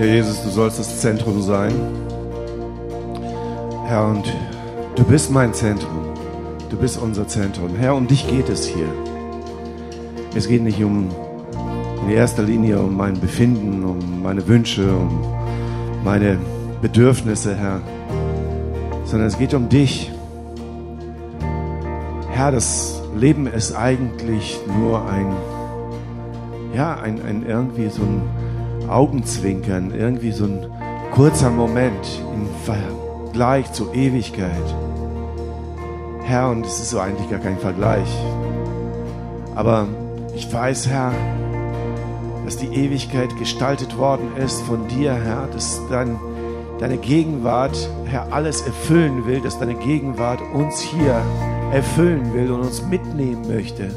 Ja, Jesus, du sollst das Zentrum sein. Herr, und du bist mein Zentrum. Du bist unser Zentrum. Herr, um dich geht es hier. Es geht nicht um in erster Linie um mein Befinden, um meine Wünsche, um meine Bedürfnisse, Herr, sondern es geht um dich. Herr, das Leben ist eigentlich nur ein, ja, ein, ein irgendwie so ein Augenzwinkern, irgendwie so ein kurzer Moment im Vergleich zur Ewigkeit. Herr, und es ist so eigentlich gar kein Vergleich. Aber ich weiß, Herr, dass die Ewigkeit gestaltet worden ist von dir, Herr, dass dein, deine Gegenwart, Herr, alles erfüllen will, dass deine Gegenwart uns hier erfüllen will und uns mitnehmen möchte.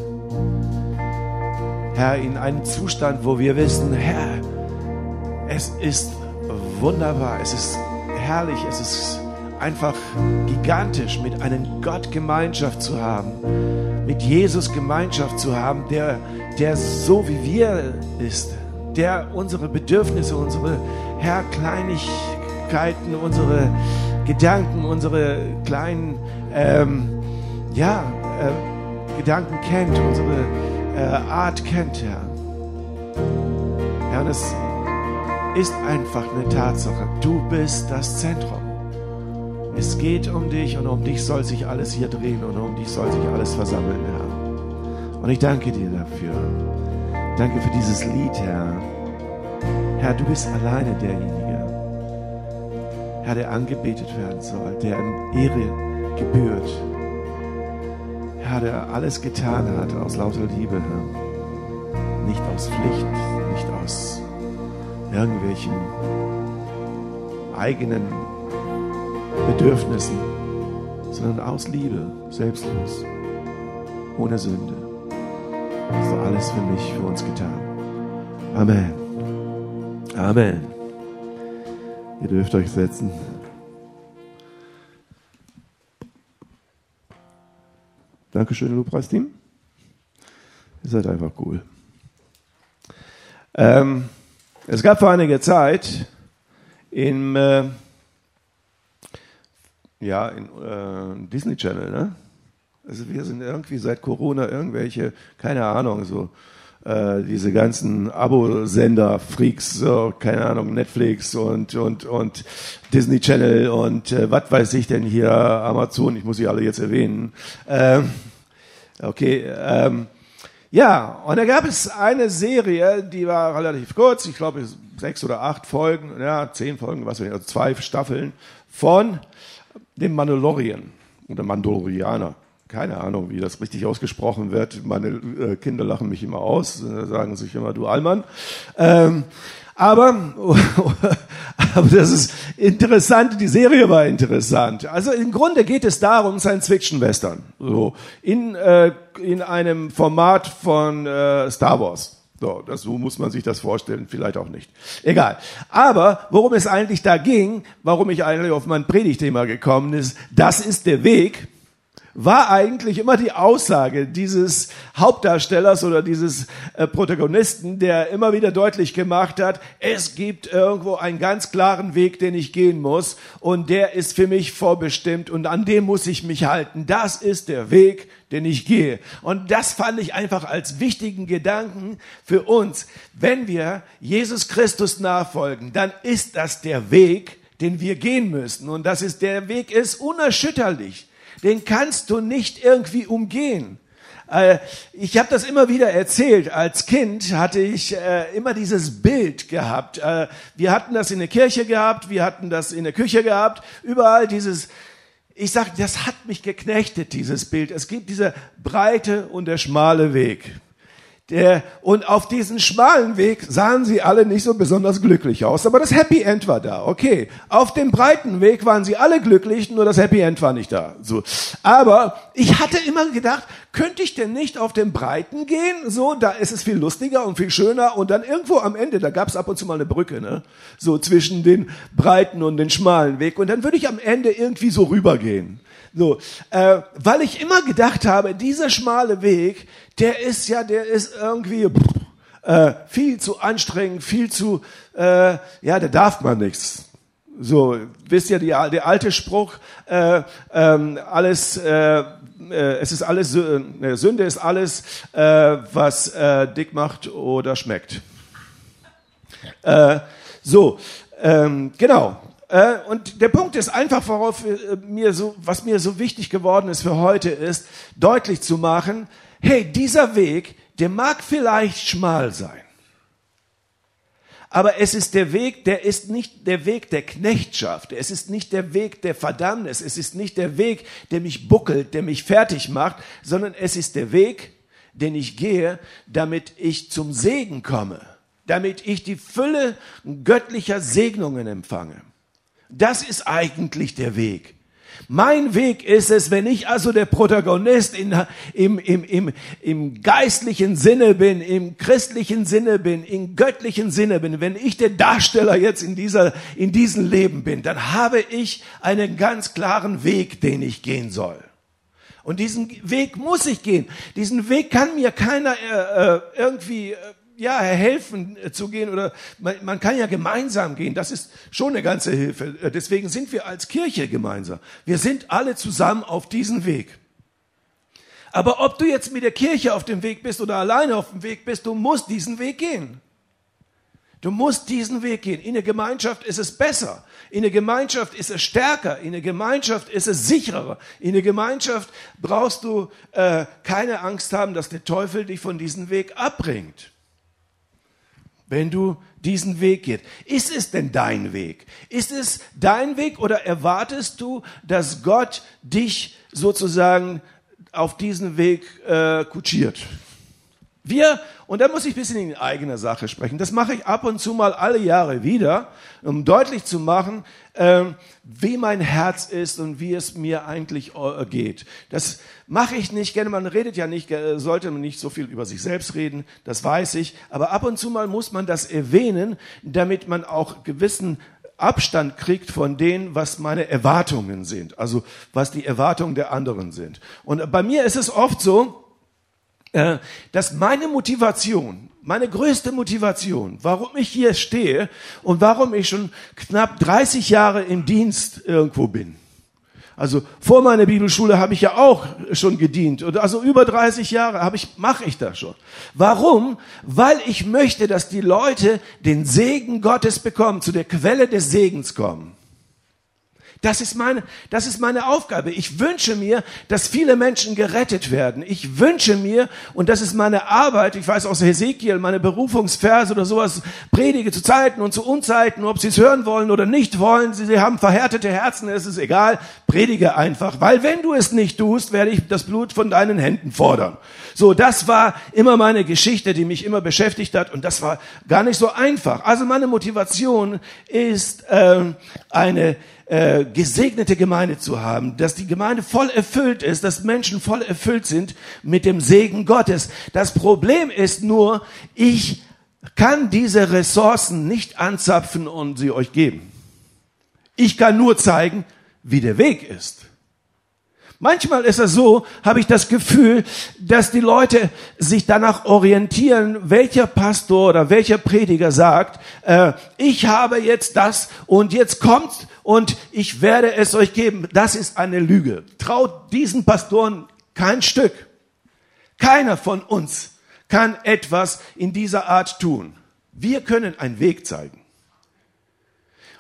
Herr, in einen Zustand, wo wir wissen, Herr, es ist wunderbar, es ist herrlich, es ist einfach gigantisch, mit einem Gott Gemeinschaft zu haben, mit Jesus Gemeinschaft zu haben, der, der so wie wir ist, der unsere Bedürfnisse, unsere Herr Kleinigkeiten, unsere Gedanken, unsere kleinen ähm, ja, äh, Gedanken kennt, unsere äh, Art kennt, Herr. Ja, und es ist einfach eine Tatsache. Du bist das Zentrum. Es geht um dich und um dich soll sich alles hier drehen und um dich soll sich alles versammeln, Herr. Und ich danke dir dafür. Danke für dieses Lied, Herr. Herr, du bist alleine derjenige, Herr, der angebetet werden soll, der in Ehre gebührt. Herr, der alles getan hat aus lauter Liebe, Herr. Nicht aus Pflicht, nicht aus irgendwelchen eigenen Bedürfnissen, sondern aus Liebe, selbstlos, ohne Sünde. Hast du alles für mich, für uns getan. Amen. Amen. Ihr dürft euch setzen. Dankeschön, Lobpreisteam. Ihr seid einfach cool. Ähm, es gab vor einiger Zeit im äh, ja, in äh, Disney Channel, ne? Also wir sind irgendwie seit Corona irgendwelche, keine Ahnung, so äh, diese ganzen Abo-Sender-Freaks, so, keine Ahnung, Netflix und, und, und Disney Channel und äh, was weiß ich denn hier, Amazon, ich muss sie alle jetzt erwähnen. Ähm, okay, ähm, ja, und da gab es eine Serie, die war relativ kurz, ich glaube sechs oder acht Folgen, ja, zehn Folgen, was weiß ich, also zwei Staffeln von dem Mandalorian oder Mandalorianer. Keine Ahnung, wie das richtig ausgesprochen wird. Meine äh, Kinder lachen mich immer aus, äh, sagen sich immer, du Allmann. Ähm, aber, aber das ist interessant, die Serie war interessant. Also im Grunde geht es darum, Science-Fiction-Western. So, in, äh, in einem Format von äh, Star Wars. So, das, so muss man sich das vorstellen, vielleicht auch nicht. Egal. Aber worum es eigentlich da ging, warum ich eigentlich auf mein Predigtthema gekommen ist, das ist der Weg, war eigentlich immer die Aussage dieses Hauptdarstellers oder dieses äh, Protagonisten, der immer wieder deutlich gemacht hat, es gibt irgendwo einen ganz klaren Weg, den ich gehen muss und der ist für mich vorbestimmt und an dem muss ich mich halten. Das ist der Weg, den ich gehe. Und das fand ich einfach als wichtigen Gedanken für uns. Wenn wir Jesus Christus nachfolgen, dann ist das der Weg, den wir gehen müssen. Und das ist, der Weg ist unerschütterlich den kannst du nicht irgendwie umgehen. Äh, ich habe das immer wieder erzählt. Als Kind hatte ich äh, immer dieses Bild gehabt. Äh, wir hatten das in der Kirche gehabt, wir hatten das in der Küche gehabt, überall dieses. Ich sage, das hat mich geknechtet, dieses Bild. Es gibt dieser breite und der schmale Weg. Und auf diesen schmalen Weg sahen sie alle nicht so besonders glücklich aus, aber das Happy End war da, okay. Auf dem breiten Weg waren sie alle glücklich, nur das Happy End war nicht da. So. Aber ich hatte immer gedacht, könnte ich denn nicht auf dem breiten gehen? So, da ist es viel lustiger und viel schöner und dann irgendwo am Ende, da gab es ab und zu mal eine Brücke, ne? So zwischen den breiten und den schmalen Weg und dann würde ich am Ende irgendwie so rübergehen. So, äh, weil ich immer gedacht habe, dieser schmale Weg, der ist ja, der ist irgendwie, äh, viel zu anstrengend, viel zu, äh, ja, da darf man nichts. So, wisst ihr, die, der alte Spruch, äh, ähm, alles, äh, äh, es ist alles, äh, Sünde ist alles, äh, was äh, dick macht oder schmeckt. Äh, so, ähm, genau. Äh, und der Punkt ist einfach, worauf äh, mir so, was mir so wichtig geworden ist für heute, ist deutlich zu machen: Hey, dieser Weg, der mag vielleicht schmal sein aber es ist der Weg, der ist nicht der Weg der Knechtschaft, es ist nicht der Weg der Verdammnis, es ist nicht der Weg, der mich buckelt, der mich fertig macht, sondern es ist der Weg, den ich gehe, damit ich zum Segen komme, damit ich die Fülle göttlicher Segnungen empfange. Das ist eigentlich der Weg. Mein Weg ist es, wenn ich also der Protagonist in, im, im, im, im geistlichen Sinne bin, im christlichen Sinne bin, im göttlichen Sinne bin, wenn ich der Darsteller jetzt in, dieser, in diesem Leben bin, dann habe ich einen ganz klaren Weg, den ich gehen soll. Und diesen Weg muss ich gehen. Diesen Weg kann mir keiner äh, äh irgendwie äh, ja, helfen äh, zu gehen oder man, man kann ja gemeinsam gehen. Das ist schon eine ganze Hilfe. Äh, deswegen sind wir als Kirche gemeinsam. Wir sind alle zusammen auf diesem Weg. Aber ob du jetzt mit der Kirche auf dem Weg bist oder alleine auf dem Weg bist, du musst diesen Weg gehen. Du musst diesen Weg gehen. In der Gemeinschaft ist es besser. In der Gemeinschaft ist es stärker. In der Gemeinschaft ist es sicherer. In der Gemeinschaft brauchst du äh, keine Angst haben, dass der Teufel dich von diesem Weg abbringt wenn du diesen Weg gehst. Ist es denn dein Weg? Ist es dein Weg oder erwartest du, dass Gott dich sozusagen auf diesen Weg äh, kutschiert? Wir, und da muss ich ein bisschen in eigener Sache sprechen, das mache ich ab und zu mal alle Jahre wieder, um deutlich zu machen, äh, wie mein Herz ist und wie es mir eigentlich äh, geht. Das mache ich nicht gerne, man redet ja nicht, äh, sollte man nicht so viel über sich selbst reden, das weiß ich, aber ab und zu mal muss man das erwähnen, damit man auch gewissen Abstand kriegt von dem, was meine Erwartungen sind, also was die Erwartungen der anderen sind. Und bei mir ist es oft so, äh, dass meine Motivation, meine größte Motivation, warum ich hier stehe und warum ich schon knapp 30 Jahre im Dienst irgendwo bin. Also vor meiner Bibelschule habe ich ja auch schon gedient. Also über 30 Jahre habe ich, mache ich das schon. Warum? Weil ich möchte, dass die Leute den Segen Gottes bekommen, zu der Quelle des Segens kommen. Das ist meine, das ist meine Aufgabe. Ich wünsche mir, dass viele Menschen gerettet werden. Ich wünsche mir, und das ist meine Arbeit, ich weiß aus Hesekiel, meine Berufungsverse oder sowas, predige zu Zeiten und zu Unzeiten, ob sie es hören wollen oder nicht wollen. Sie, sie haben verhärtete Herzen, es ist egal. Predige einfach, weil wenn du es nicht tust, werde ich das Blut von deinen Händen fordern. So, das war immer meine Geschichte, die mich immer beschäftigt hat und das war gar nicht so einfach. Also meine Motivation ist ähm, eine äh, gesegnete Gemeinde zu haben, dass die Gemeinde voll erfüllt ist, dass Menschen voll erfüllt sind mit dem Segen Gottes. Das Problem ist nur, ich kann diese Ressourcen nicht anzapfen und sie euch geben. Ich kann nur zeigen, wie der Weg ist. Manchmal ist es so, habe ich das Gefühl, dass die Leute sich danach orientieren, welcher Pastor oder welcher Prediger sagt, äh, ich habe jetzt das und jetzt kommt und ich werde es euch geben. Das ist eine Lüge. Traut diesen Pastoren kein Stück. Keiner von uns kann etwas in dieser Art tun. Wir können einen Weg zeigen.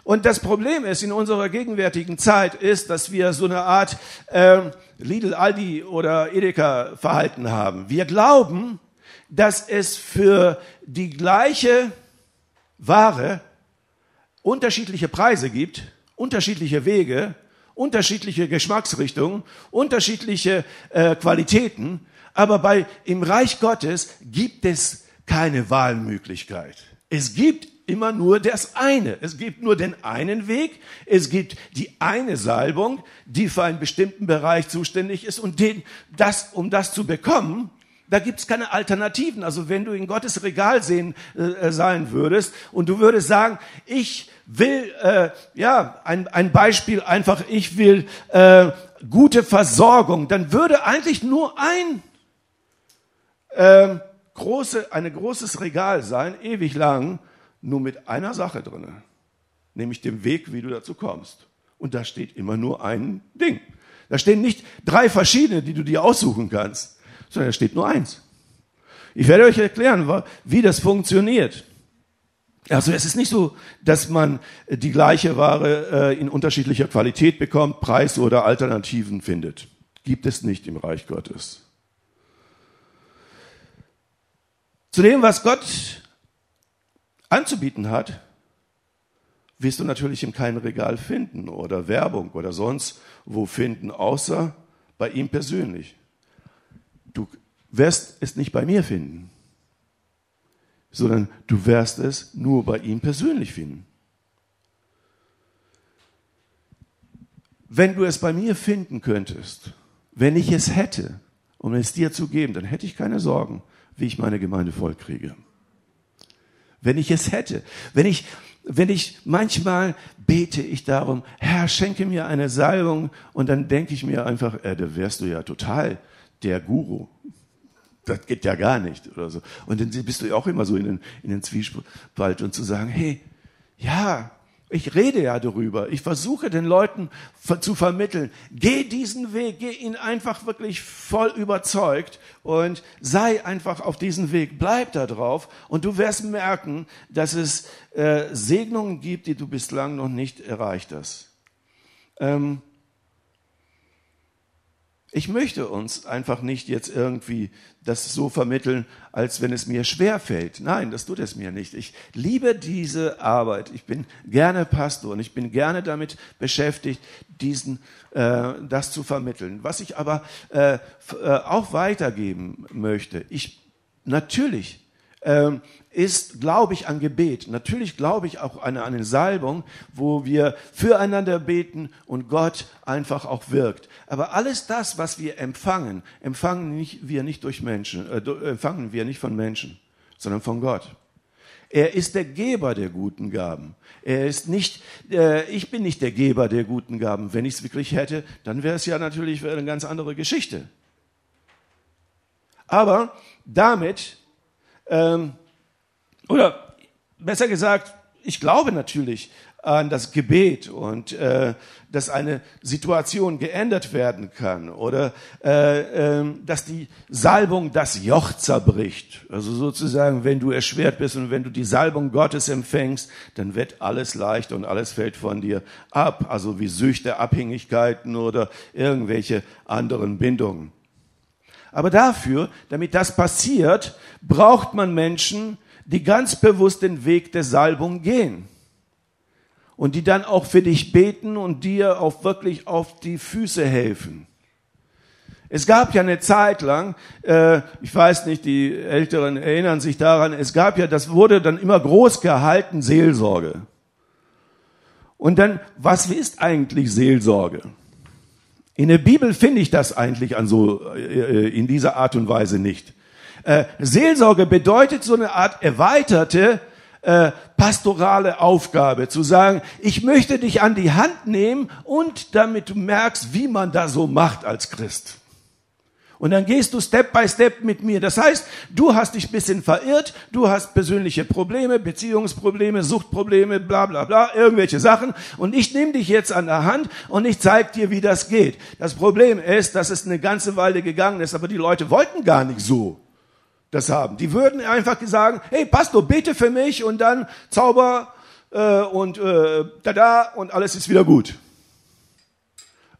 Und das Problem ist in unserer gegenwärtigen Zeit ist, dass wir so eine Art äh, Lidl, Aldi oder Edeka Verhalten haben. Wir glauben, dass es für die gleiche Ware unterschiedliche Preise gibt, unterschiedliche Wege, unterschiedliche Geschmacksrichtungen, unterschiedliche äh, Qualitäten. Aber bei im Reich Gottes gibt es keine Wahlmöglichkeit. Es gibt immer nur das eine. Es gibt nur den einen Weg. Es gibt die eine Salbung, die für einen bestimmten Bereich zuständig ist. Und den, das, um das zu bekommen, da gibt's keine Alternativen. Also wenn du in Gottes Regal sehen äh, sein würdest und du würdest sagen, ich will, äh, ja, ein, ein Beispiel einfach, ich will äh, gute Versorgung, dann würde eigentlich nur ein äh, große, ein großes Regal sein, ewig lang, nur mit einer Sache drin, nämlich dem Weg, wie du dazu kommst. Und da steht immer nur ein Ding. Da stehen nicht drei verschiedene, die du dir aussuchen kannst, sondern da steht nur eins. Ich werde euch erklären, wie das funktioniert. Also es ist nicht so, dass man die gleiche Ware äh, in unterschiedlicher Qualität bekommt, Preis oder Alternativen findet. Gibt es nicht im Reich Gottes. Zu dem, was Gott anzubieten hat, wirst du natürlich in keinem Regal finden oder Werbung oder sonst wo finden, außer bei ihm persönlich. Du wirst es nicht bei mir finden sondern du wirst es nur bei ihm persönlich finden. Wenn du es bei mir finden könntest, wenn ich es hätte, um es dir zu geben, dann hätte ich keine Sorgen, wie ich meine Gemeinde vollkriege. Wenn ich es hätte, wenn ich, wenn ich manchmal bete ich darum, Herr, schenke mir eine Salbung und dann denke ich mir einfach, äh, da wärst du ja total der Guru das geht ja gar nicht oder so. Und dann bist du ja auch immer so in den, in den Zwiespalt und zu sagen, hey, ja, ich rede ja darüber. Ich versuche den Leuten zu vermitteln. Geh diesen Weg, geh ihn einfach wirklich voll überzeugt und sei einfach auf diesem Weg. Bleib da drauf und du wirst merken, dass es äh, Segnungen gibt, die du bislang noch nicht erreicht hast. Ähm, ich möchte uns einfach nicht jetzt irgendwie das so vermitteln, als wenn es mir schwer fällt. Nein, das tut es mir nicht. Ich liebe diese Arbeit. Ich bin gerne Pastor und ich bin gerne damit beschäftigt, diesen, äh, das zu vermitteln. Was ich aber äh, äh, auch weitergeben möchte, ich natürlich ähm, ist, glaube ich, an Gebet. Natürlich glaube ich auch an eine Salbung, wo wir füreinander beten und Gott einfach auch wirkt. Aber alles das, was wir empfangen, empfangen nicht, wir nicht durch Menschen, äh, empfangen wir nicht von Menschen, sondern von Gott. Er ist der Geber der guten Gaben. Er ist nicht, äh, ich bin nicht der Geber der guten Gaben. Wenn ich es wirklich hätte, dann wäre es ja natürlich eine ganz andere Geschichte. Aber damit ähm, oder besser gesagt, ich glaube natürlich an das Gebet und äh, dass eine Situation geändert werden kann oder äh, äh, dass die Salbung das Joch zerbricht. Also sozusagen, wenn du erschwert bist und wenn du die Salbung Gottes empfängst, dann wird alles leicht und alles fällt von dir ab. Also wie Süchte, Abhängigkeiten oder irgendwelche anderen Bindungen. Aber dafür, damit das passiert, braucht man Menschen, die ganz bewusst den Weg der Salbung gehen. Und die dann auch für dich beten und dir auch wirklich auf die Füße helfen. Es gab ja eine Zeit lang, äh, ich weiß nicht, die Älteren erinnern sich daran, es gab ja, das wurde dann immer groß gehalten, Seelsorge. Und dann, was ist eigentlich Seelsorge? In der Bibel finde ich das eigentlich an so, äh, in dieser Art und Weise nicht. Äh, Seelsorge bedeutet so eine Art erweiterte äh, pastorale Aufgabe, zu sagen, ich möchte dich an die Hand nehmen und damit du merkst, wie man da so macht als Christ. Und dann gehst du Step by Step mit mir. Das heißt, du hast dich bisschen verirrt, du hast persönliche Probleme, Beziehungsprobleme, Suchtprobleme, bla bla bla, irgendwelche Sachen. Und ich nehme dich jetzt an der Hand und ich zeige dir, wie das geht. Das Problem ist, dass es eine ganze Weile gegangen ist, aber die Leute wollten gar nicht so das haben. Die würden einfach sagen, hey Pastor, bete für mich und dann Zauber äh, und äh, da und alles ist wieder gut.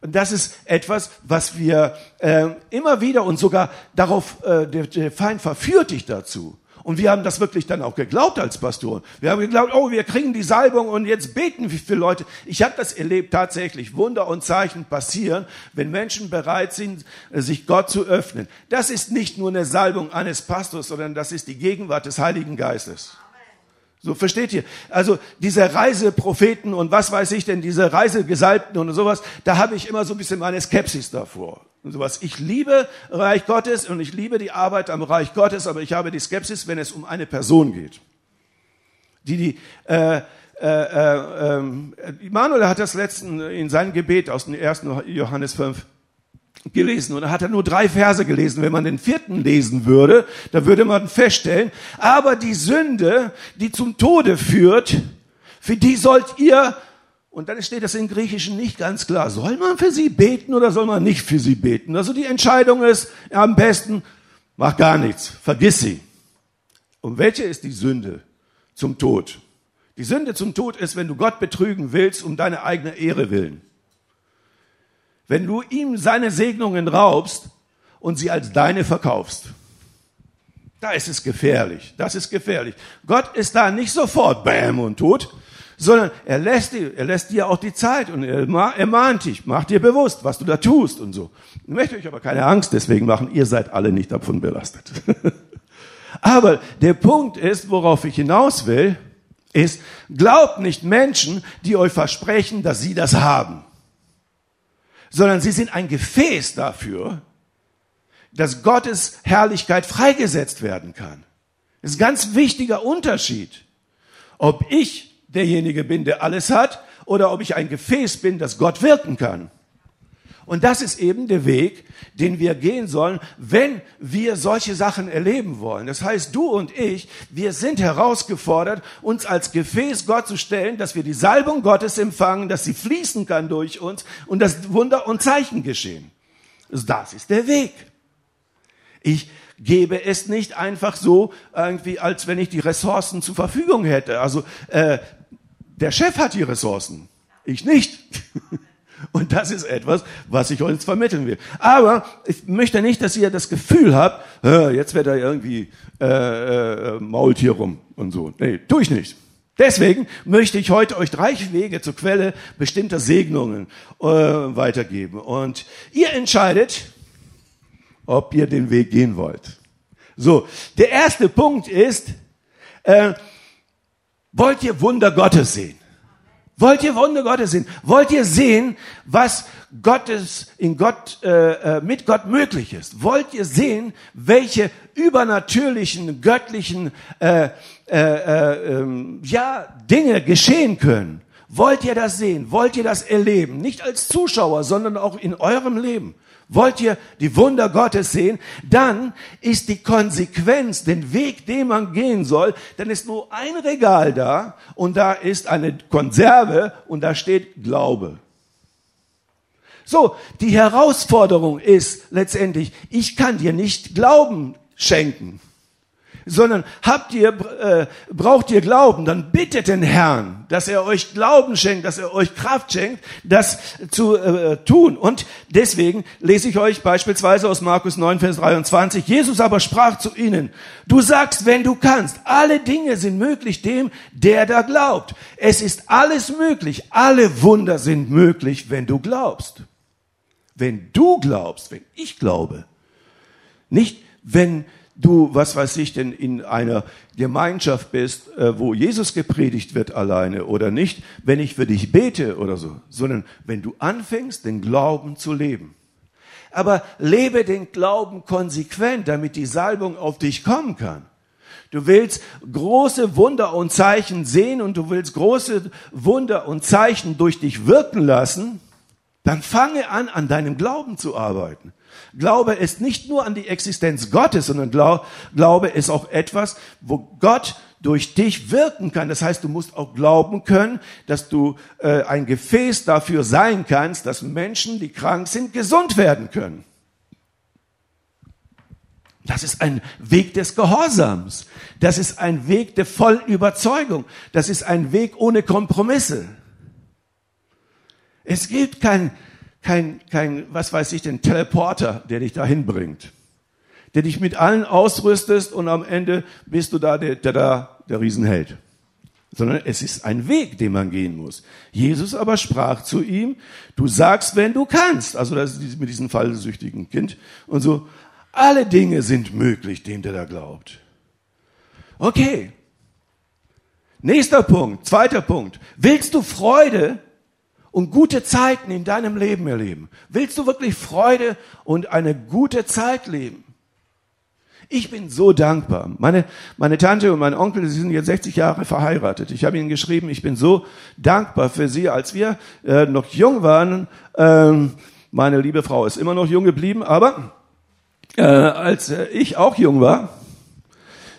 Und das ist etwas, was wir äh, immer wieder und sogar darauf, äh, der, der Feind verführt dich dazu. Und wir haben das wirklich dann auch geglaubt als Pastoren. Wir haben geglaubt, oh, wir kriegen die Salbung und jetzt beten wir für Leute. Ich habe das erlebt tatsächlich. Wunder und Zeichen passieren, wenn Menschen bereit sind, sich Gott zu öffnen. Das ist nicht nur eine Salbung eines Pastors, sondern das ist die Gegenwart des Heiligen Geistes. So versteht ihr? Also diese Reisepropheten und was weiß ich denn, diese Reisegesalbten und sowas, da habe ich immer so ein bisschen meine Skepsis davor. Und sowas. Ich liebe Reich Gottes und ich liebe die Arbeit am Reich Gottes, aber ich habe die Skepsis, wenn es um eine Person geht. Die die äh, äh, äh, äh, Manuel hat das letzten in seinem Gebet aus dem ersten Johannes 5 gelesen und er hat er nur drei Verse gelesen. Wenn man den vierten lesen würde, dann würde man feststellen, aber die Sünde, die zum Tode führt, für die sollt ihr, und dann steht das im Griechischen nicht ganz klar, soll man für sie beten oder soll man nicht für sie beten? Also die Entscheidung ist ja, am besten, mach gar nichts, vergiss sie. Und welche ist die Sünde zum Tod? Die Sünde zum Tod ist, wenn du Gott betrügen willst, um deine eigene Ehre willen. Wenn du ihm seine Segnungen raubst und sie als deine verkaufst. Da ist es gefährlich. Das ist gefährlich. Gott ist da nicht sofort bam und tot, sondern er lässt, dir, er lässt dir auch die Zeit und er mahnt dich, macht dir bewusst, was du da tust und so. Ich möchte euch aber keine Angst deswegen machen, ihr seid alle nicht davon belastet. aber der Punkt ist, worauf ich hinaus will, ist, glaubt nicht Menschen, die euch versprechen, dass sie das haben sondern sie sind ein Gefäß dafür, dass Gottes Herrlichkeit freigesetzt werden kann. Das ist ein ganz wichtiger Unterschied. Ob ich derjenige bin, der alles hat, oder ob ich ein Gefäß bin, das Gott wirken kann. Und das ist eben der Weg, den wir gehen sollen, wenn wir solche Sachen erleben wollen. Das heißt, du und ich, wir sind herausgefordert, uns als Gefäß Gott zu stellen, dass wir die Salbung Gottes empfangen, dass sie fließen kann durch uns und dass Wunder und Zeichen geschehen. Das ist der Weg. Ich gebe es nicht einfach so irgendwie, als wenn ich die Ressourcen zur Verfügung hätte. Also äh, der Chef hat die Ressourcen, ich nicht. Und das ist etwas, was ich uns vermitteln will. Aber ich möchte nicht, dass ihr das Gefühl habt, jetzt wird er irgendwie äh, äh, mault hier rum und so. Nee, tue ich nicht. Deswegen möchte ich heute euch drei Wege zur Quelle bestimmter Segnungen äh, weitergeben. Und ihr entscheidet, ob ihr den Weg gehen wollt. So, der erste Punkt ist, äh, wollt ihr Wunder Gottes sehen? Wollt ihr Wunder Gottes sehen? Wollt ihr sehen, was Gottes in Gott äh, äh, mit Gott möglich ist? Wollt ihr sehen, welche übernatürlichen göttlichen äh, äh, äh, ähm, ja Dinge geschehen können? Wollt ihr das sehen? Wollt ihr das erleben? Nicht als Zuschauer, sondern auch in eurem Leben. Wollt ihr die Wunder Gottes sehen? Dann ist die Konsequenz, den Weg, den man gehen soll, dann ist nur ein Regal da und da ist eine Konserve und da steht Glaube. So, die Herausforderung ist letztendlich, ich kann dir nicht Glauben schenken sondern habt ihr, äh, braucht ihr Glauben, dann bittet den Herrn, dass er euch Glauben schenkt, dass er euch Kraft schenkt, das zu äh, tun. Und deswegen lese ich euch beispielsweise aus Markus 9, Vers 23. Jesus aber sprach zu ihnen, du sagst, wenn du kannst, alle Dinge sind möglich dem, der da glaubt. Es ist alles möglich, alle Wunder sind möglich, wenn du glaubst. Wenn du glaubst, wenn ich glaube. Nicht, wenn du, was weiß ich denn, in einer Gemeinschaft bist, äh, wo Jesus gepredigt wird alleine oder nicht, wenn ich für dich bete oder so, sondern wenn du anfängst, den Glauben zu leben. Aber lebe den Glauben konsequent, damit die Salbung auf dich kommen kann. Du willst große Wunder und Zeichen sehen und du willst große Wunder und Zeichen durch dich wirken lassen, dann fange an, an deinem Glauben zu arbeiten. Glaube ist nicht nur an die Existenz Gottes, sondern Glaube ist auch etwas, wo Gott durch dich wirken kann. Das heißt, du musst auch glauben können, dass du äh, ein Gefäß dafür sein kannst, dass Menschen, die krank sind, gesund werden können. Das ist ein Weg des Gehorsams. Das ist ein Weg der vollen Überzeugung. Das ist ein Weg ohne Kompromisse. Es gibt kein kein, kein, was weiß ich, den Teleporter, der dich dahin bringt. Der dich mit allen ausrüstest und am Ende bist du da der, der, der, der Riesenheld. Sondern es ist ein Weg, den man gehen muss. Jesus aber sprach zu ihm, du sagst, wenn du kannst. Also das ist mit diesem fallsüchtigen Kind. Und so, alle Dinge sind möglich, dem der da glaubt. Okay. Nächster Punkt, zweiter Punkt. Willst du Freude und gute Zeiten in deinem Leben erleben? Willst du wirklich Freude und eine gute Zeit leben? Ich bin so dankbar. Meine, meine Tante und mein Onkel, sie sind jetzt 60 Jahre verheiratet. Ich habe ihnen geschrieben, ich bin so dankbar für sie. Als wir äh, noch jung waren, ähm, Meine liebe Frau ist immer noch jung geblieben, aber äh, als äh, ich auch jung war,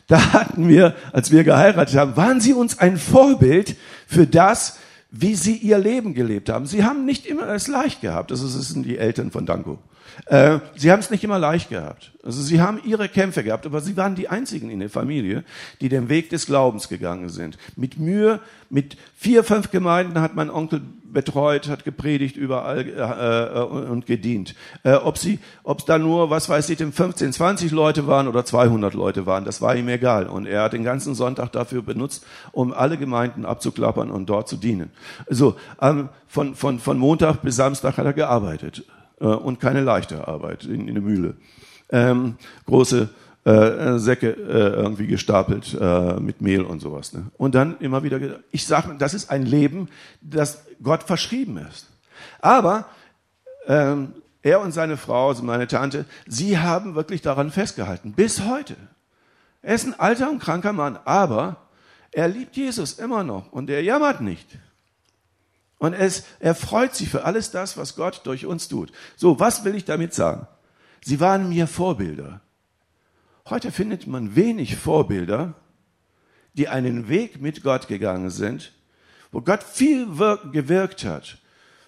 da hatten wir, als wir geheiratet haben, waren sie uns ein Vorbild für das, wie sie ihr Leben gelebt haben. Sie haben nicht immer es leicht gehabt. Das sind die Eltern von Danko. Äh, sie haben es nicht immer leicht gehabt. Also sie haben ihre Kämpfe gehabt, aber sie waren die einzigen in der Familie, die den Weg des Glaubens gegangen sind. Mit Mühe, mit vier, fünf Gemeinden hat mein Onkel betreut, hat gepredigt überall äh, äh, und gedient. Äh, ob sie, ob es da nur, was weiß ich, 15, 20 Leute waren oder 200 Leute waren, das war ihm egal. Und er hat den ganzen Sonntag dafür benutzt, um alle Gemeinden abzuklappern und dort zu dienen. So, ähm, von, von, von Montag bis Samstag hat er gearbeitet äh, und keine leichte Arbeit in, in der Mühle. Ähm, große äh, Säcke äh, irgendwie gestapelt äh, mit Mehl und sowas. Ne? Und dann immer wieder, ich sage, das ist ein Leben, das Gott verschrieben ist. Aber ähm, er und seine Frau, also meine Tante, sie haben wirklich daran festgehalten, bis heute. Er ist ein alter und kranker Mann, aber er liebt Jesus immer noch und er jammert nicht. Und es, er freut sich für alles das, was Gott durch uns tut. So, was will ich damit sagen? Sie waren mir Vorbilder. Heute findet man wenig Vorbilder, die einen Weg mit Gott gegangen sind, wo Gott viel gewirkt hat.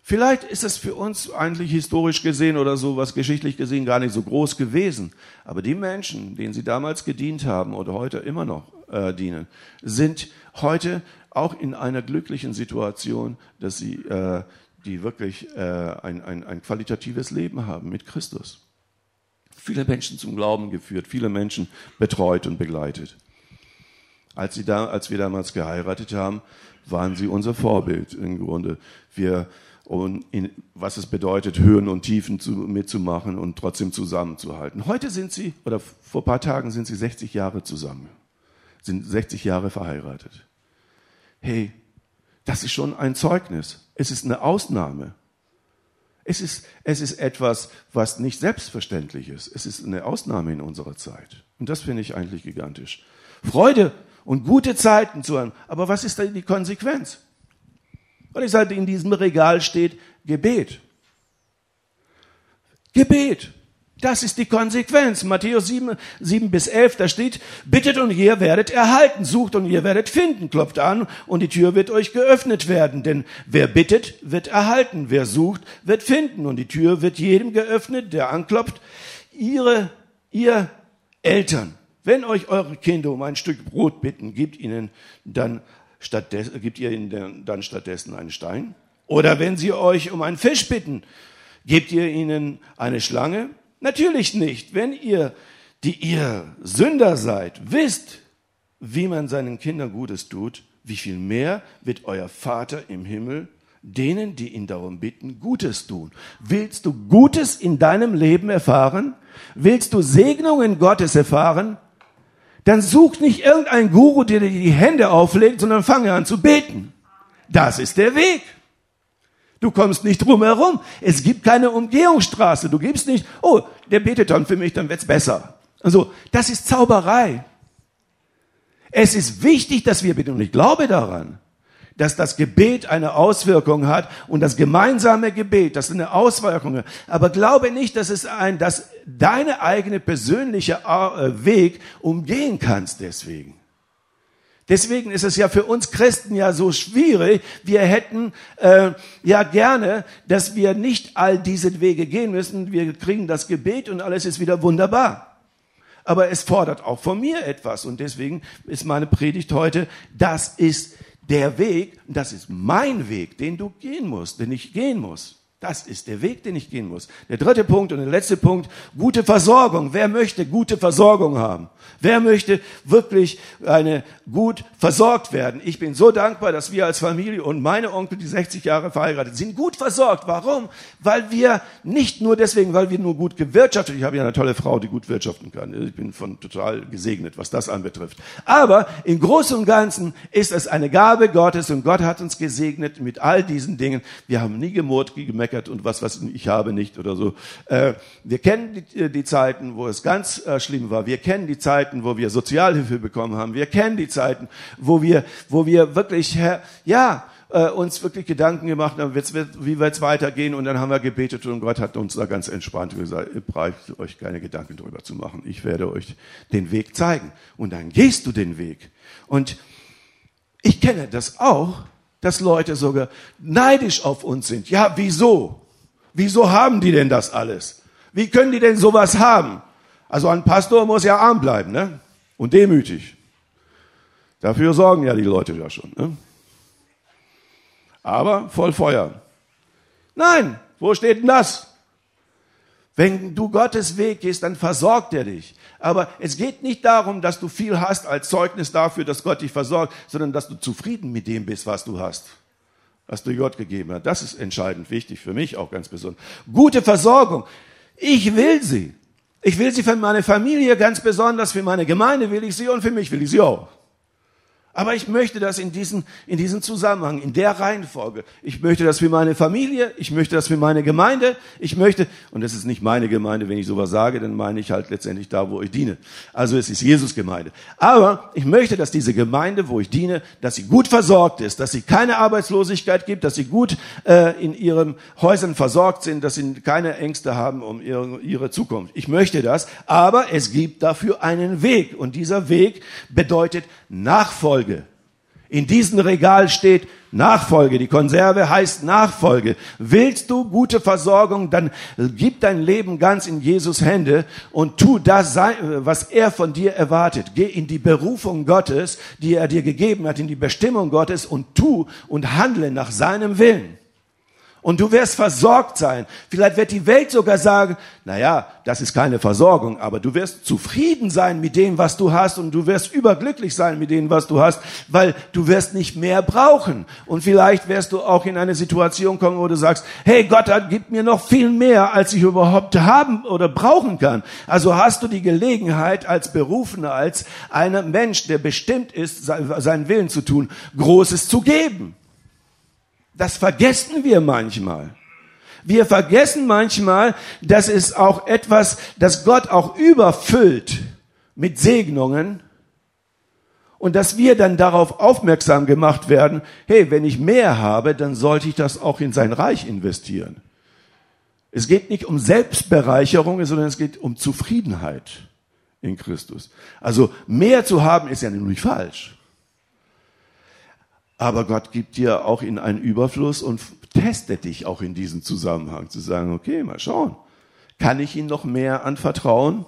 Vielleicht ist es für uns eigentlich historisch gesehen oder so was geschichtlich gesehen gar nicht so groß gewesen. Aber die Menschen, denen sie damals gedient haben oder heute immer noch äh, dienen, sind heute auch in einer glücklichen Situation, dass sie äh, die wirklich äh, ein, ein, ein qualitatives Leben haben mit Christus. Viele Menschen zum Glauben geführt, viele Menschen betreut und begleitet. Als, sie da, als wir damals geheiratet haben, waren sie unser Vorbild im Grunde. Wir, und in, was es bedeutet, Höhen und Tiefen zu, mitzumachen und trotzdem zusammenzuhalten. Heute sind sie, oder vor ein paar Tagen sind sie 60 Jahre zusammen, sind 60 Jahre verheiratet hey, das ist schon ein Zeugnis. Es ist eine Ausnahme. Es ist, es ist etwas, was nicht selbstverständlich ist. Es ist eine Ausnahme in unserer Zeit. Und das finde ich eigentlich gigantisch. Freude und gute Zeiten zu haben. Aber was ist da die Konsequenz? Weil ich sage, in diesem Regal steht Gebet. Gebet. Das ist die Konsequenz. Matthäus 7, 7 bis 11, da steht, bittet und ihr werdet erhalten, sucht und ihr werdet finden, klopft an und die Tür wird euch geöffnet werden. Denn wer bittet, wird erhalten, wer sucht, wird finden und die Tür wird jedem geöffnet, der anklopft. Ihre, ihr Eltern, wenn euch eure Kinder um ein Stück Brot bitten, gebt ihnen dann stattdessen, gebt ihr ihnen dann stattdessen einen Stein. Oder wenn sie euch um einen Fisch bitten, gebt ihr ihnen eine Schlange. Natürlich nicht. Wenn ihr, die ihr Sünder seid, wisst, wie man seinen Kindern Gutes tut, wie viel mehr wird euer Vater im Himmel denen, die ihn darum bitten, Gutes tun. Willst du Gutes in deinem Leben erfahren? Willst du Segnungen Gottes erfahren? Dann such nicht irgendeinen Guru, der dir die Hände auflegt, sondern fange an zu beten. Das ist der Weg. Du kommst nicht drum herum. Es gibt keine Umgehungsstraße. Du gibst nicht, oh, der betet dann für mich, dann wird's besser. Also, das ist Zauberei. Es ist wichtig, dass wir beten. Und ich glaube daran, dass das Gebet eine Auswirkung hat und das gemeinsame Gebet, das eine Auswirkung hat. Aber glaube nicht, dass es ein, dass deine eigene persönliche äh, Weg umgehen kannst deswegen. Deswegen ist es ja für uns Christen ja so schwierig. Wir hätten äh, ja gerne, dass wir nicht all diese Wege gehen müssen. Wir kriegen das Gebet und alles ist wieder wunderbar. Aber es fordert auch von mir etwas. Und deswegen ist meine Predigt heute, das ist der Weg, das ist mein Weg, den du gehen musst, den ich gehen muss. Das ist der Weg, den ich gehen muss. Der dritte Punkt und der letzte Punkt, gute Versorgung. Wer möchte gute Versorgung haben? Wer möchte wirklich eine gut versorgt werden? Ich bin so dankbar, dass wir als Familie und meine Onkel, die 60 Jahre verheiratet sind, gut versorgt. Warum? Weil wir nicht nur deswegen, weil wir nur gut gewirtschaftet. Ich habe ja eine tolle Frau, die gut wirtschaften kann. Ich bin von total gesegnet, was das anbetrifft. Aber im Großen und Ganzen ist es eine Gabe Gottes und Gott hat uns gesegnet mit all diesen Dingen. Wir haben nie gemurrt, gemeckert und was, was ich habe nicht oder so. Äh, wir kennen die, äh, die, Zeiten, wo es ganz äh, schlimm war. Wir kennen die Zeiten, wo wir Sozialhilfe bekommen haben. Wir kennen die Zeiten, wo wir, wo wir wirklich, ja, äh, uns wirklich Gedanken gemacht, wie wird es weitergehen und dann haben wir gebetet und Gott hat uns da ganz entspannt gesagt, ihr braucht euch keine Gedanken darüber zu machen. Ich werde euch den Weg zeigen. Und dann gehst du den Weg. Und ich kenne das auch, dass Leute sogar neidisch auf uns sind. Ja, wieso? Wieso haben die denn das alles? Wie können die denn sowas haben? Also ein Pastor muss ja arm bleiben, ne? Und demütig. Dafür sorgen ja die Leute ja schon, ne? Aber voll Feuer. Nein, wo steht denn das? Wenn du Gottes Weg gehst, dann versorgt er dich. Aber es geht nicht darum, dass du viel hast als Zeugnis dafür, dass Gott dich versorgt, sondern dass du zufrieden mit dem bist, was du hast was dir Gott gegeben hat. Das ist entscheidend wichtig für mich auch ganz besonders. Gute Versorgung. Ich will sie. Ich will sie für meine Familie ganz besonders, für meine Gemeinde will ich sie und für mich will ich sie auch. Aber ich möchte das in diesem, in diesem Zusammenhang, in der Reihenfolge. Ich möchte das für meine Familie, ich möchte das für meine Gemeinde, ich möchte, und es ist nicht meine Gemeinde, wenn ich sowas sage, dann meine ich halt letztendlich da, wo ich diene. Also es ist Jesus Gemeinde. Aber ich möchte, dass diese Gemeinde, wo ich diene, dass sie gut versorgt ist, dass sie keine Arbeitslosigkeit gibt, dass sie gut äh, in ihren Häusern versorgt sind, dass sie keine Ängste haben um ihre, ihre Zukunft. Ich möchte das, aber es gibt dafür einen Weg und dieser Weg bedeutet Nachfolge. In diesem Regal steht Nachfolge. Die Konserve heißt Nachfolge. Willst du gute Versorgung, dann gib dein Leben ganz in Jesus Hände und tu das, was er von dir erwartet. Geh in die Berufung Gottes, die er dir gegeben hat, in die Bestimmung Gottes und tu und handle nach seinem Willen. Und du wirst versorgt sein. Vielleicht wird die Welt sogar sagen, na ja, das ist keine Versorgung, aber du wirst zufrieden sein mit dem, was du hast und du wirst überglücklich sein mit dem, was du hast, weil du wirst nicht mehr brauchen. Und vielleicht wirst du auch in eine Situation kommen, wo du sagst, hey, Gott gibt mir noch viel mehr, als ich überhaupt haben oder brauchen kann. Also hast du die Gelegenheit als Berufener, als ein Mensch, der bestimmt ist, seinen Willen zu tun, Großes zu geben. Das vergessen wir manchmal. Wir vergessen manchmal, dass es auch etwas, dass Gott auch überfüllt mit Segnungen und dass wir dann darauf aufmerksam gemacht werden, hey, wenn ich mehr habe, dann sollte ich das auch in sein Reich investieren. Es geht nicht um Selbstbereicherung, sondern es geht um Zufriedenheit in Christus. Also mehr zu haben ist ja nämlich falsch. Aber Gott gibt dir auch in einen Überfluss und testet dich auch in diesem Zusammenhang, zu sagen, okay, mal schauen, kann ich ihm noch mehr anvertrauen?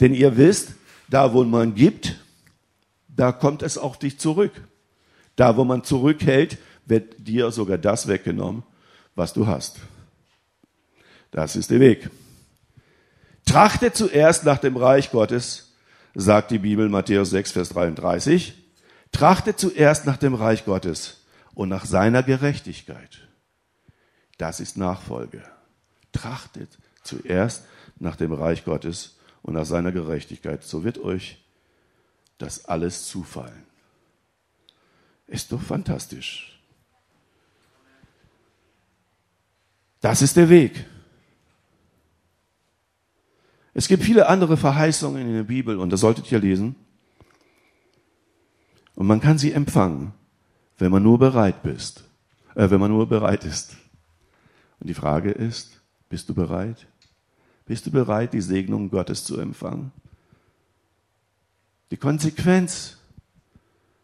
Denn ihr wisst, da wo man gibt, da kommt es auch dich zurück. Da wo man zurückhält, wird dir sogar das weggenommen, was du hast. Das ist der Weg. Trachte zuerst nach dem Reich Gottes, sagt die Bibel Matthäus 6, Vers 33. Trachtet zuerst nach dem Reich Gottes und nach seiner Gerechtigkeit. Das ist Nachfolge. Trachtet zuerst nach dem Reich Gottes und nach seiner Gerechtigkeit. So wird euch das alles zufallen. Ist doch fantastisch. Das ist der Weg. Es gibt viele andere Verheißungen in der Bibel und das solltet ihr lesen. Und man kann sie empfangen, wenn man nur bereit bist, äh, wenn man nur bereit ist. Und die Frage ist, bist du bereit? Bist du bereit, die Segnung Gottes zu empfangen? Die Konsequenz,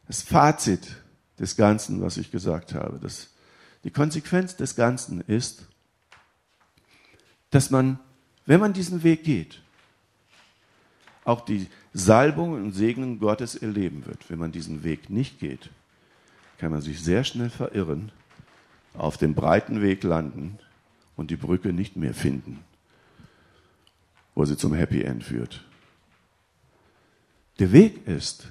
das Fazit des Ganzen, was ich gesagt habe, das, die Konsequenz des Ganzen ist, dass man, wenn man diesen Weg geht, auch die Salbung und Segnen Gottes erleben wird. Wenn man diesen Weg nicht geht, kann man sich sehr schnell verirren, auf dem breiten Weg landen und die Brücke nicht mehr finden, wo sie zum Happy End führt. Der Weg ist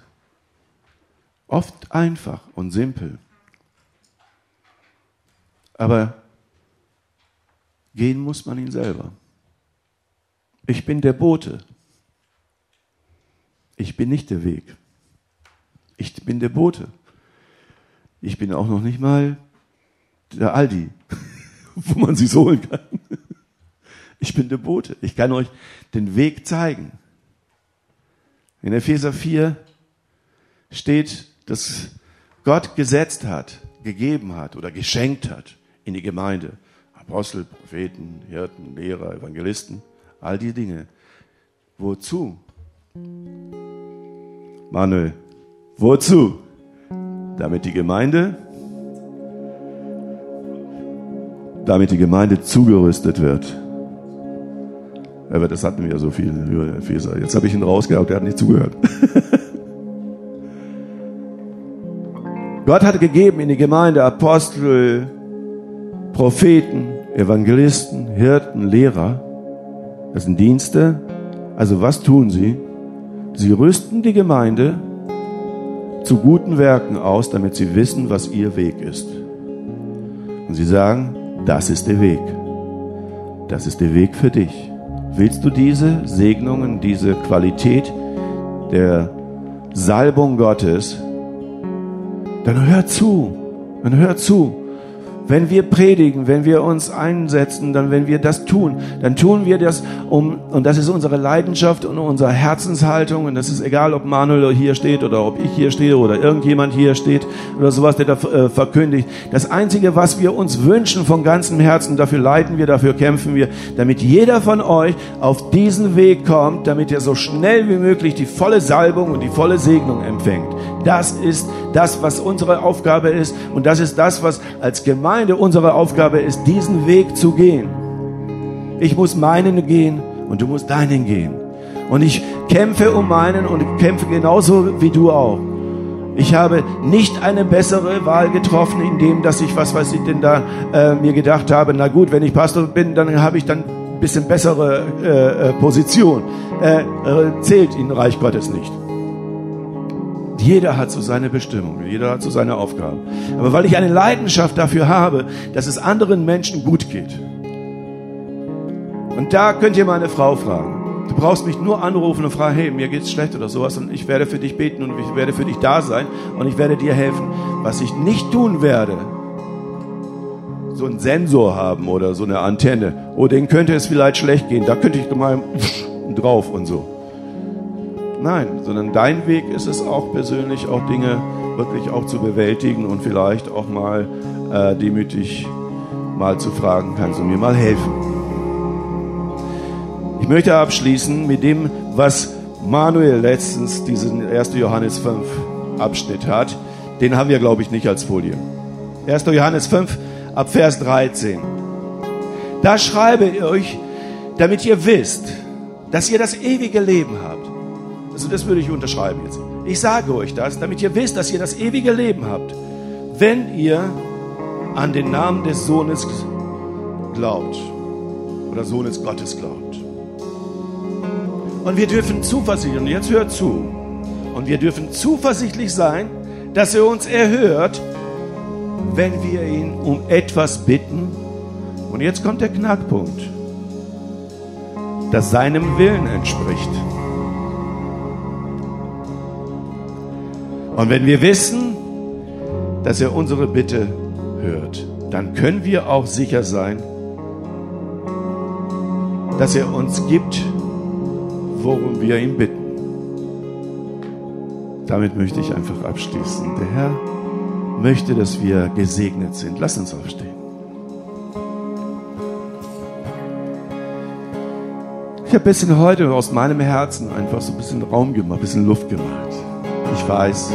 oft einfach und simpel, aber gehen muss man ihn selber. Ich bin der Bote. Ich bin nicht der Weg. Ich bin der Bote. Ich bin auch noch nicht mal der Aldi, wo man sie holen kann. Ich bin der Bote. Ich kann euch den Weg zeigen. In Epheser 4 steht, dass Gott gesetzt hat, gegeben hat oder geschenkt hat in die Gemeinde. Apostel, Propheten, Hirten, Lehrer, Evangelisten, all die Dinge. Wozu? Manuel, wozu? Damit die Gemeinde, damit die Gemeinde zugerüstet wird. Aber das hatten wir ja so viel über Epheser. Jetzt habe ich ihn rausgehauen, der hat nicht zugehört. Gott hat gegeben in die Gemeinde Apostel, Propheten, Evangelisten, Hirten, Lehrer. Das sind Dienste. Also was tun sie? Sie rüsten die Gemeinde zu guten Werken aus, damit sie wissen, was ihr Weg ist. Und sie sagen, das ist der Weg. Das ist der Weg für dich. Willst du diese Segnungen, diese Qualität der Salbung Gottes, dann hör zu, dann hör zu. Wenn wir predigen, wenn wir uns einsetzen, dann wenn wir das tun, dann tun wir das um, und das ist unsere Leidenschaft und unsere Herzenshaltung und das ist egal, ob Manuel hier steht oder ob ich hier stehe oder irgendjemand hier steht oder sowas, der da äh, verkündigt. Das Einzige, was wir uns wünschen von ganzem Herzen, dafür leiden wir, dafür kämpfen wir, damit jeder von euch auf diesen Weg kommt, damit er so schnell wie möglich die volle Salbung und die volle Segnung empfängt. Das ist das, was unsere Aufgabe ist und das ist das, was als Gemeinde Gemeinde unsere Aufgabe ist, diesen Weg zu gehen. Ich muss meinen gehen und du musst deinen gehen. Und ich kämpfe um meinen und kämpfe genauso wie du auch. Ich habe nicht eine bessere Wahl getroffen, indem dass ich, was weiß ich denn da, äh, mir gedacht habe, na gut, wenn ich Pastor bin, dann habe ich dann ein bisschen bessere äh, äh Position. Äh, äh, zählt in Reich Gottes nicht. Jeder hat so seine Bestimmung, jeder hat so seine Aufgabe. Aber weil ich eine Leidenschaft dafür habe, dass es anderen Menschen gut geht. Und da könnt ihr meine Frau fragen. Du brauchst mich nur anrufen und fragen, hey, mir geht's schlecht oder sowas und ich werde für dich beten und ich werde für dich da sein und ich werde dir helfen. Was ich nicht tun werde, so einen Sensor haben oder so eine Antenne, oh, den könnte es vielleicht schlecht gehen, da könnte ich mal drauf und so. Nein, sondern dein Weg ist es auch persönlich, auch Dinge wirklich auch zu bewältigen und vielleicht auch mal äh, demütig mal zu fragen, kannst du mir mal helfen? Ich möchte abschließen mit dem, was Manuel letztens diesen 1. Johannes 5 Abschnitt hat. Den haben wir, glaube ich, nicht als Folie. 1. Johannes 5 ab Vers 13. Da schreibe ich euch, damit ihr wisst, dass ihr das ewige Leben habt. Also das würde ich unterschreiben jetzt. Ich sage euch das, damit ihr wisst, dass ihr das ewige Leben habt, wenn ihr an den Namen des Sohnes glaubt oder Sohnes Gottes glaubt. Und wir dürfen zuversichtlich, und jetzt hört zu, und wir dürfen zuversichtlich sein, dass er uns erhört, wenn wir ihn um etwas bitten. Und jetzt kommt der Knackpunkt, das seinem Willen entspricht. Und wenn wir wissen, dass er unsere Bitte hört, dann können wir auch sicher sein, dass er uns gibt, worum wir ihn bitten. Damit möchte ich einfach abschließen. Der Herr möchte, dass wir gesegnet sind. Lass uns aufstehen. Ich habe ein bisschen heute aus meinem Herzen einfach so ein bisschen Raum gemacht, ein bisschen Luft gemacht. Ich weiß,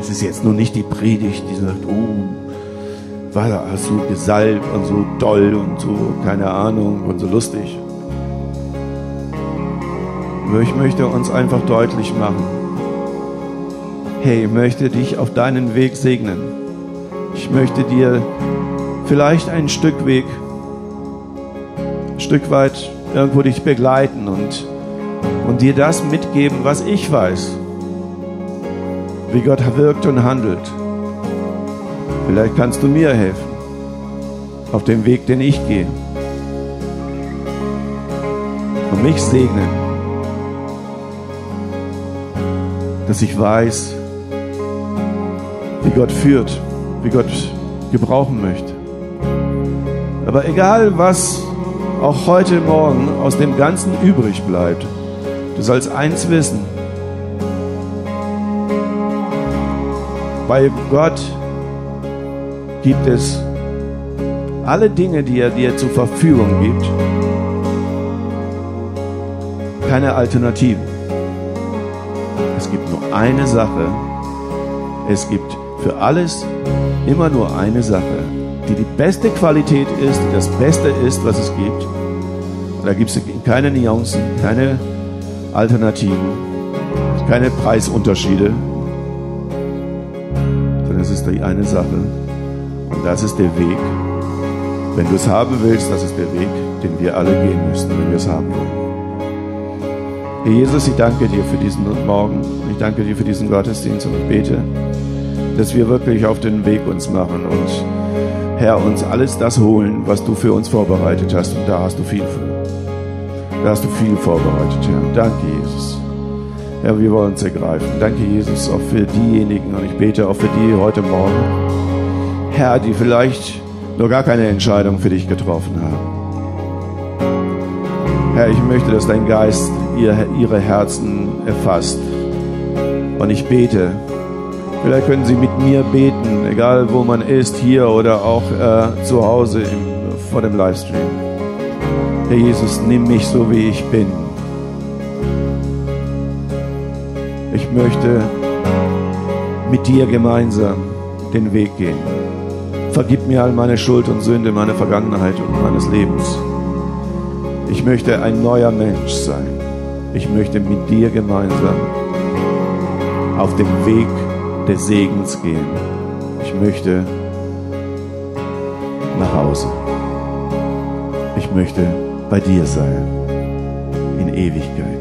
es ist jetzt nur nicht die Predigt, die sagt, oh, war da so gesalbt und so toll und so, keine Ahnung, und so lustig. Aber ich möchte uns einfach deutlich machen, hey, ich möchte dich auf deinen Weg segnen. Ich möchte dir vielleicht ein Stück Weg, ein Stück weit irgendwo dich begleiten und, und dir das mitgeben, was ich weiß wie Gott wirkt und handelt. Vielleicht kannst du mir helfen auf dem Weg, den ich gehe. Und mich segnen, dass ich weiß, wie Gott führt, wie Gott gebrauchen möchte. Aber egal, was auch heute Morgen aus dem Ganzen übrig bleibt, du sollst eins wissen, bei Gott gibt es alle Dinge, die er dir zur Verfügung gibt, keine Alternativen. Es gibt nur eine Sache. Es gibt für alles immer nur eine Sache, die die beste Qualität ist, die das Beste ist, was es gibt. Da gibt es keine Nuancen, keine Alternativen, keine Preisunterschiede, eine Sache. Und das ist der Weg. Wenn du es haben willst, das ist der Weg, den wir alle gehen müssen, wenn wir es haben wollen. Herr Jesus, ich danke dir für diesen Morgen. Ich danke dir für diesen Gottesdienst und bete, dass wir wirklich auf den Weg uns machen und Herr, uns alles das holen, was du für uns vorbereitet hast. Und da hast du viel für. Da hast du viel vorbereitet, Herr. Danke, Jesus. Herr, wir wollen uns ergreifen. Danke, Jesus, auch für diejenigen und ich bete auch für die heute Morgen, Herr, die vielleicht noch gar keine Entscheidung für dich getroffen haben. Herr, ich möchte, dass dein Geist ihr, ihre Herzen erfasst. Und ich bete, vielleicht können Sie mit mir beten, egal wo man ist, hier oder auch äh, zu Hause im, vor dem Livestream. Herr Jesus, nimm mich so, wie ich bin. Ich möchte mit dir gemeinsam den Weg gehen. Vergib mir all meine Schuld und Sünde, meine Vergangenheit und meines Lebens. Ich möchte ein neuer Mensch sein. Ich möchte mit dir gemeinsam auf dem Weg des Segens gehen. Ich möchte nach Hause. Ich möchte bei dir sein in Ewigkeit.